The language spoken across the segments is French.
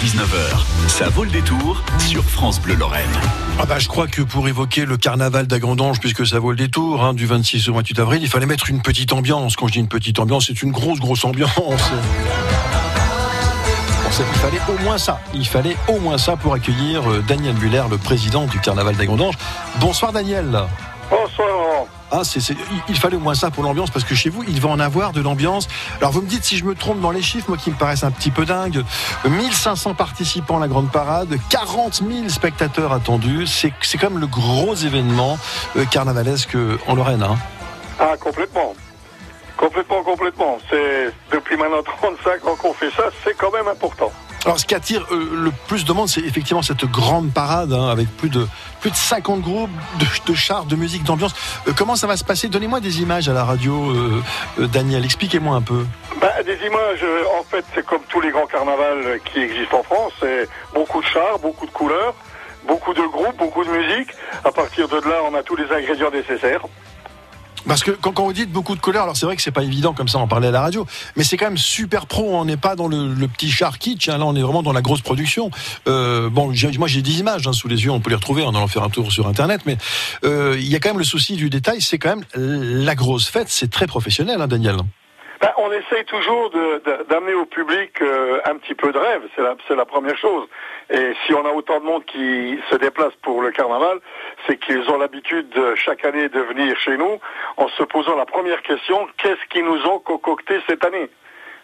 19h, ça vaut le détour sur France Bleu Lorraine. Ah bah je crois que pour évoquer le carnaval d'Agrandange, puisque ça vaut le détour, hein, du 26 au 28 avril, il fallait mettre une petite ambiance. Quand je dis une petite ambiance, c'est une grosse, grosse ambiance. il fallait au moins ça. Il fallait au moins ça pour accueillir euh, Daniel Muller, le président du carnaval d'Agrandange. Bonsoir Daniel. Ah, il fallait au moins ça pour l'ambiance, parce que chez vous, il va en avoir de l'ambiance. Alors, vous me dites si je me trompe dans les chiffres, moi qui me paraissent un petit peu dingue. 1500 participants à la grande parade, 40 000 spectateurs attendus. C'est, quand même le gros événement euh, carnavalesque en Lorraine. Hein. Ah, complètement. Complètement, complètement. C'est depuis maintenant 35 ans qu'on fait ça, c'est quand même important. Alors, ce qui attire euh, le plus de monde, c'est effectivement cette grande parade hein, avec plus de plus de 50 groupes de, chars, de musique, d'ambiance. Euh, comment ça va se passer? Donnez-moi des images à la radio, euh, Daniel. Expliquez-moi un peu. Bah, des images, en fait, c'est comme tous les grands carnavals qui existent en France. C'est beaucoup de chars, beaucoup de couleurs, beaucoup de groupes, beaucoup de musique. À partir de là, on a tous les ingrédients nécessaires. Parce que quand, vous dites beaucoup de couleurs, alors c'est vrai que c'est pas évident comme ça en parler à la radio, mais c'est quand même super pro. On n'est pas dans le, petit char kitsch. Hein, là, on est vraiment dans la grosse production. Euh, bon, moi j'ai des images hein, sous les yeux. On peut les retrouver en allant faire un tour sur Internet, mais euh, il y a quand même le souci du détail. C'est quand même la grosse fête. C'est très professionnel, hein, Daniel. Ben, on essaye toujours d'amener au public euh, un petit peu de rêve, c'est la, première chose. Et si on a autant de monde qui se déplace pour le carnaval, c'est qu'ils ont l'habitude chaque année de venir chez nous en se posant la première question, qu'est-ce qu'ils nous ont concocté cette année?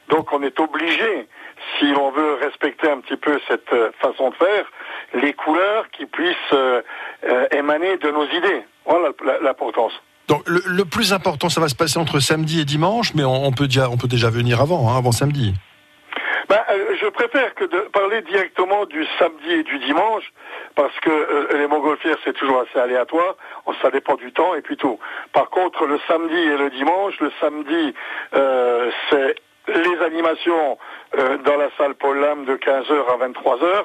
Donc on est obligé, si l'on veut respecter un petit peu cette euh, façon de faire, les couleurs qui puissent euh, émaner de nos idées. Voilà l'importance. Donc le, plus important, ça va se passer entre samedi et dimanche, mais on, peut, déjà, on peut déjà venir avant, hein, avant samedi. Ben, euh, je préfère que de parler directement du samedi et du dimanche, parce que euh, les montgolfières, c'est toujours assez aléatoire, ça dépend du temps et plutôt. Par contre, le samedi et le dimanche, le samedi, euh, c'est les animations dans la salle Paul Lam de 15h à 23h,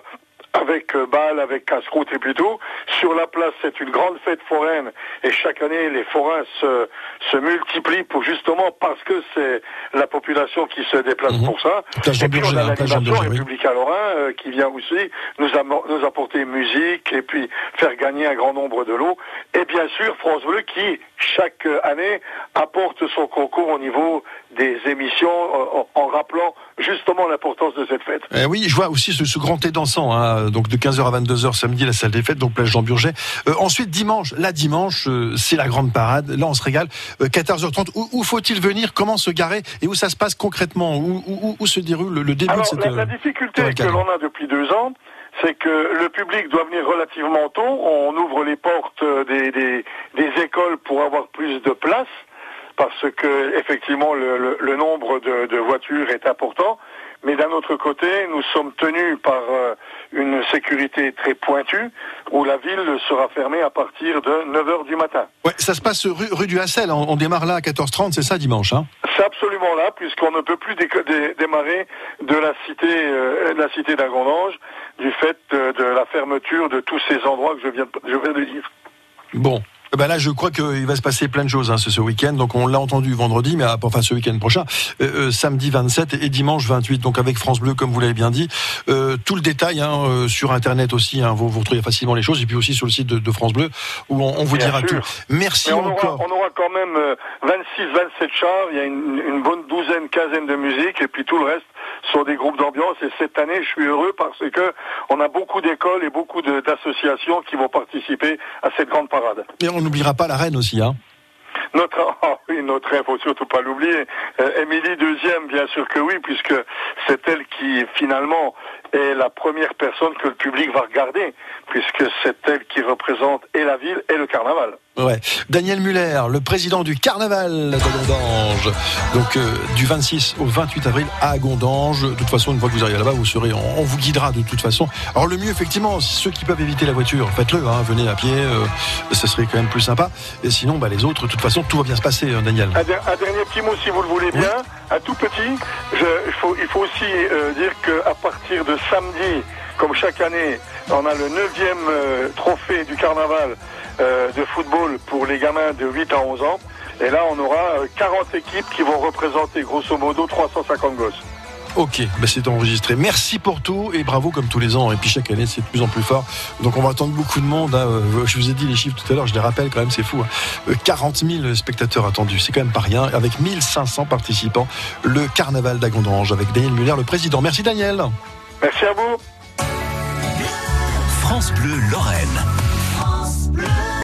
avec euh, bal, avec casse-croûte et plutôt. Sur la place, c'est une grande fête foraine et chaque année, les forains se, se multiplient pour justement parce que c'est la population qui se déplace mhm. pour ça. et puis on a l'animation République à Lorrain euh, qui vient aussi nous, nous apporter musique et puis faire gagner un grand nombre de lots. Et bien sûr, France Bleu qui, chaque année, apporte son concours au niveau des émissions euh, en, rappelant justement l'importance de cette fête. Eh oui, je vois aussi ce, grand thé dansant, hein, donc de 15h à 22h samedi, la salle des fêtes, donc plage Jean Burget. Euh, ensuite, dimanche, la dimanche, euh, c'est la grande parade. Là, on se régale. 14h30, où, faut-il venir? Comment se garer? Et où ça se passe concrètement? Où, se déroule le, début de cette... La, la difficulté que l'on a depuis deux ans, c'est que le public doit venir relativement tôt. On ouvre les portes des, des, des écoles pour avoir plus de place parce que effectivement le, le, nombre de, de, voitures est important. Mais d'un autre côté, nous sommes tenus par euh, une sécurité très pointue, où la ville sera fermée à partir de 9h du matin. Ouais, ça se passe rue, rue du Hassel, on, démarre là à 14h30, c'est ça dimanche hein? C'est absolument là, puisqu'on ne peut plus démarrer de la cité, euh, de la cité d'Agondange, du fait de, de, la fermeture de tous ces endroits que je viens, je viens de dire. Bon, ben là, je crois qu'il va se passer plein de choses hein, ce, week-end. Donc, on l'a entendu vendredi, mais enfin ce week-end prochain, euh, euh, samedi 27 et dimanche 28. Donc, avec France Bleu, comme vous l'avez bien dit, euh, tout le détail hein, sur Internet aussi. Hein, vous, vous retrouvez facilement les choses, et puis aussi sur le site de, France Bleu, où on, vous dira tout. Merci on encore. Aura, on aura quand même 26, 27 chars. Il y a une, une bonne douzaine, quinzaine de musiques, et puis tout le reste sont des groupes d'ambiance. Et cette année, je suis heureux parce que on a beaucoup d'écoles et beaucoup d'associations qui vont participer à cette grande parade. Et on n'oubliera pas la reine aussi, hein notre, oh oui, notre faut surtout pas l'oublier. Euh, Émilie deuxième, bien sûr que oui, puisque c'est elle qui finalement est la première personne que le public va regarder, puisque c'est elle qui représente et la ville et le carnaval. Ouais. Daniel Muller, le président du carnaval de Gondange. Donc euh, du 26 au 28 avril à Gondange. De toute façon, une fois que vous arrivez là-bas, vous serez, on, vous guidera de toute façon. Alors le mieux, effectivement, ceux qui peuvent éviter la voiture, faites-le. Hein, venez à pied, euh, ça serait quand même plus sympa. Et sinon, bah, les autres, de toute façon, tout va bien se passer, hein, Daniel. Un, dernier petit mot, si vous le voulez bien. Un tout petit. Je, il, faut, il faut aussi euh, dire qu'à partir de samedi, comme chaque année, on a le neuvième trophée du carnaval euh, de football pour les gamins de 8 à 11 ans. Et là, on aura 40 euh, équipes qui vont représenter grosso modo 350 gosses. Ok, bah c'est enregistré. Merci pour tout et bravo comme tous les ans. Et puis chaque année, c'est de plus en plus fort. Donc on va attendre beaucoup de monde. Hein. Euh, je vous ai dit les chiffres tout à l'heure, je les rappelle quand même, c'est fou. 40 hein. 000 euh, spectateurs attendus, c'est quand même pas rien. Avec 1500 participants, le carnaval d'Agondange avec Daniel Muller, le président. Merci Daniel. Merci à vous. France Bleu Lorraine.